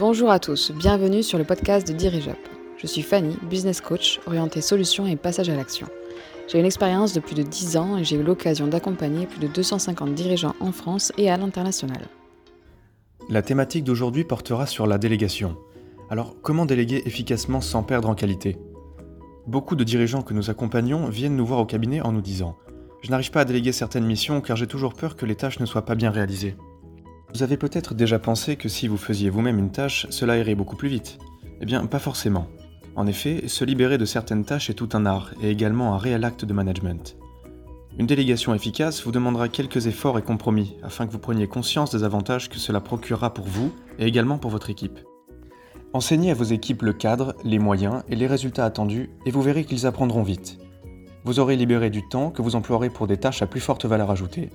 Bonjour à tous, bienvenue sur le podcast de DirigeUp. Je suis Fanny, business coach orientée solutions et passage à l'action. J'ai une expérience de plus de 10 ans et j'ai eu l'occasion d'accompagner plus de 250 dirigeants en France et à l'international. La thématique d'aujourd'hui portera sur la délégation. Alors, comment déléguer efficacement sans perdre en qualité? Beaucoup de dirigeants que nous accompagnons viennent nous voir au cabinet en nous disant Je n'arrive pas à déléguer certaines missions car j'ai toujours peur que les tâches ne soient pas bien réalisées. Vous avez peut-être déjà pensé que si vous faisiez vous-même une tâche, cela irait beaucoup plus vite. Eh bien, pas forcément. En effet, se libérer de certaines tâches est tout un art et également un réel acte de management. Une délégation efficace vous demandera quelques efforts et compromis afin que vous preniez conscience des avantages que cela procurera pour vous et également pour votre équipe. Enseignez à vos équipes le cadre, les moyens et les résultats attendus et vous verrez qu'ils apprendront vite. Vous aurez libéré du temps que vous emploierez pour des tâches à plus forte valeur ajoutée,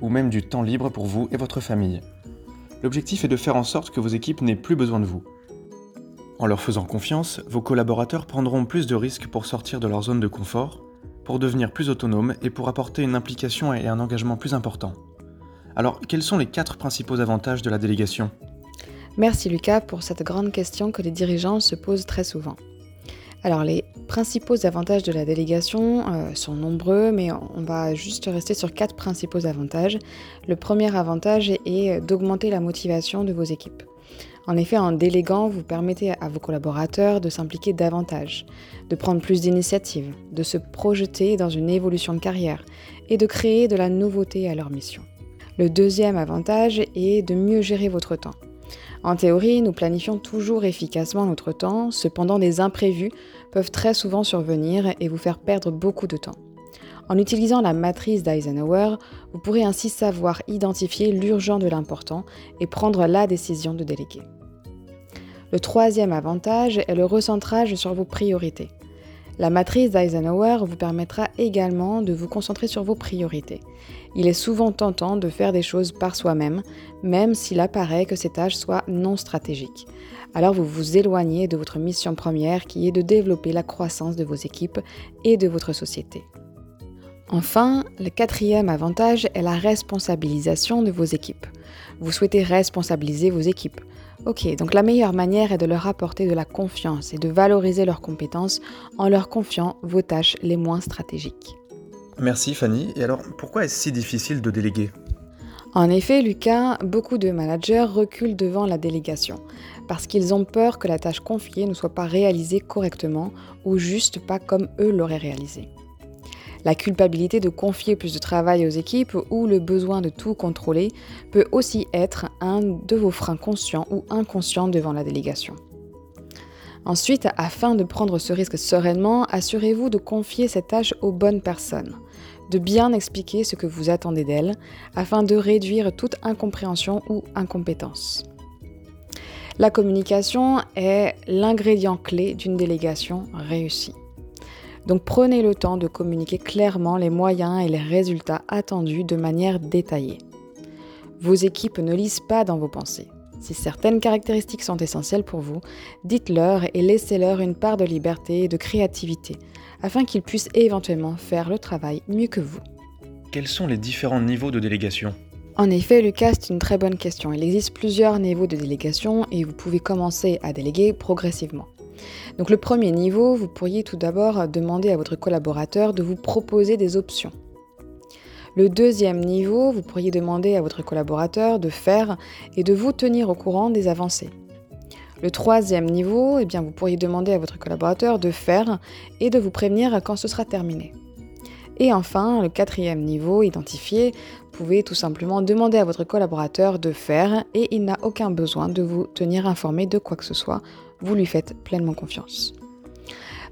ou même du temps libre pour vous et votre famille. L'objectif est de faire en sorte que vos équipes n'aient plus besoin de vous. En leur faisant confiance, vos collaborateurs prendront plus de risques pour sortir de leur zone de confort, pour devenir plus autonomes et pour apporter une implication et un engagement plus important. Alors, quels sont les quatre principaux avantages de la délégation? Merci Lucas pour cette grande question que les dirigeants se posent très souvent. Alors les principaux avantages de la délégation euh, sont nombreux, mais on va juste rester sur quatre principaux avantages. Le premier avantage est d'augmenter la motivation de vos équipes. En effet, en déléguant, vous permettez à vos collaborateurs de s'impliquer davantage, de prendre plus d'initiatives, de se projeter dans une évolution de carrière et de créer de la nouveauté à leur mission. Le deuxième avantage est de mieux gérer votre temps. En théorie, nous planifions toujours efficacement notre temps, cependant des imprévus peuvent très souvent survenir et vous faire perdre beaucoup de temps. En utilisant la matrice d'Eisenhower, vous pourrez ainsi savoir identifier l'urgent de l'important et prendre la décision de déléguer. Le troisième avantage est le recentrage sur vos priorités. La matrice d'Eisenhower vous permettra également de vous concentrer sur vos priorités. Il est souvent tentant de faire des choses par soi-même, même s'il apparaît que ces tâches soient non stratégiques. Alors vous vous éloignez de votre mission première qui est de développer la croissance de vos équipes et de votre société. Enfin, le quatrième avantage est la responsabilisation de vos équipes. Vous souhaitez responsabiliser vos équipes. Ok, donc la meilleure manière est de leur apporter de la confiance et de valoriser leurs compétences en leur confiant vos tâches les moins stratégiques. Merci Fanny. Et alors, pourquoi est-ce si difficile de déléguer? En effet, Lucas, beaucoup de managers reculent devant la délégation parce qu'ils ont peur que la tâche confiée ne soit pas réalisée correctement ou juste pas comme eux l'auraient réalisée. La culpabilité de confier plus de travail aux équipes ou le besoin de tout contrôler peut aussi être un de vos freins conscients ou inconscients devant la délégation. Ensuite, afin de prendre ce risque sereinement, assurez-vous de confier cette tâche aux bonnes personnes, de bien expliquer ce que vous attendez d'elles, afin de réduire toute incompréhension ou incompétence. La communication est l'ingrédient clé d'une délégation réussie. Donc prenez le temps de communiquer clairement les moyens et les résultats attendus de manière détaillée. Vos équipes ne lisent pas dans vos pensées. Si certaines caractéristiques sont essentielles pour vous, dites-leur et laissez-leur une part de liberté et de créativité, afin qu'ils puissent éventuellement faire le travail mieux que vous. Quels sont les différents niveaux de délégation? En effet, Lucas, c'est une très bonne question. Il existe plusieurs niveaux de délégation et vous pouvez commencer à déléguer progressivement. Donc le premier niveau, vous pourriez tout d'abord demander à votre collaborateur de vous proposer des options. Le deuxième niveau, vous pourriez demander à votre collaborateur de faire et de vous tenir au courant des avancées. Le troisième niveau, eh bien, vous pourriez demander à votre collaborateur de faire et de vous prévenir quand ce sera terminé. Et enfin, le quatrième niveau, identifié, vous pouvez tout simplement demander à votre collaborateur de faire et il n'a aucun besoin de vous tenir informé de quoi que ce soit vous lui faites pleinement confiance.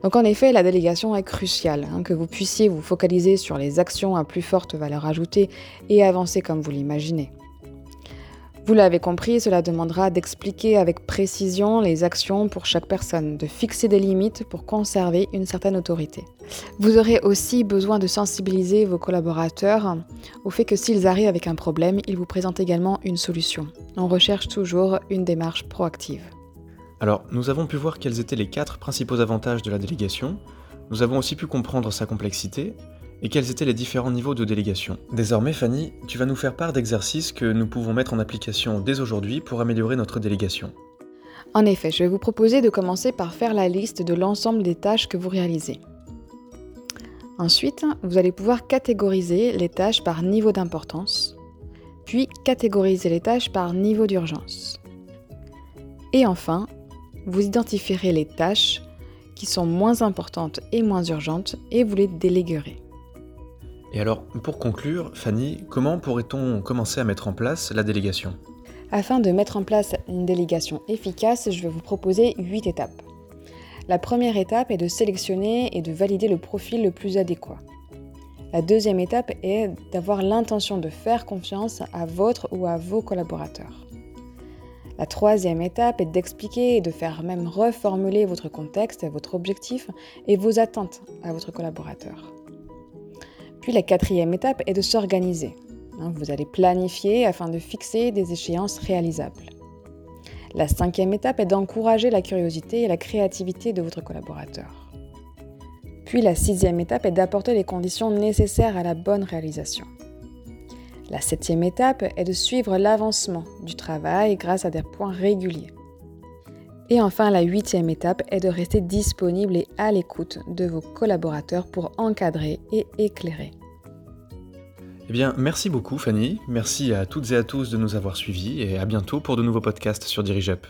Donc en effet, la délégation est cruciale, hein, que vous puissiez vous focaliser sur les actions à plus forte valeur ajoutée et avancer comme vous l'imaginez. Vous l'avez compris, cela demandera d'expliquer avec précision les actions pour chaque personne, de fixer des limites pour conserver une certaine autorité. Vous aurez aussi besoin de sensibiliser vos collaborateurs au fait que s'ils arrivent avec un problème, ils vous présentent également une solution. On recherche toujours une démarche proactive. Alors, nous avons pu voir quels étaient les quatre principaux avantages de la délégation, nous avons aussi pu comprendre sa complexité, et quels étaient les différents niveaux de délégation? Désormais, Fanny, tu vas nous faire part d'exercices que nous pouvons mettre en application dès aujourd'hui pour améliorer notre délégation. En effet, je vais vous proposer de commencer par faire la liste de l'ensemble des tâches que vous réalisez. Ensuite, vous allez pouvoir catégoriser les tâches par niveau d'importance, puis catégoriser les tâches par niveau d'urgence. Et enfin, vous identifierez les tâches qui sont moins importantes et moins urgentes et vous les déléguerez. Et alors, pour conclure, Fanny, comment pourrait-on commencer à mettre en place la délégation? Afin de mettre en place une délégation efficace, je vais vous proposer 8 étapes. La première étape est de sélectionner et de valider le profil le plus adéquat. La deuxième étape est d'avoir l'intention de faire confiance à votre ou à vos collaborateurs. La troisième étape est d'expliquer et de faire même reformuler votre contexte, votre objectif et vos attentes à votre collaborateur. Puis la quatrième étape est de s'organiser. Hein, vous allez planifier afin de fixer des échéances réalisables. La cinquième étape est d'encourager la curiosité et la créativité de votre collaborateur. Puis la sixième étape est d'apporter les conditions nécessaires à la bonne réalisation. La septième étape est de suivre l'avancement du travail grâce à des points réguliers. Et enfin, la huitième étape est de rester disponible et à l'écoute de vos collaborateurs pour encadrer et éclairer. Eh bien, merci beaucoup Fanny, merci à toutes et à tous de nous avoir suivis et à bientôt pour de nouveaux podcasts sur DirigeUp.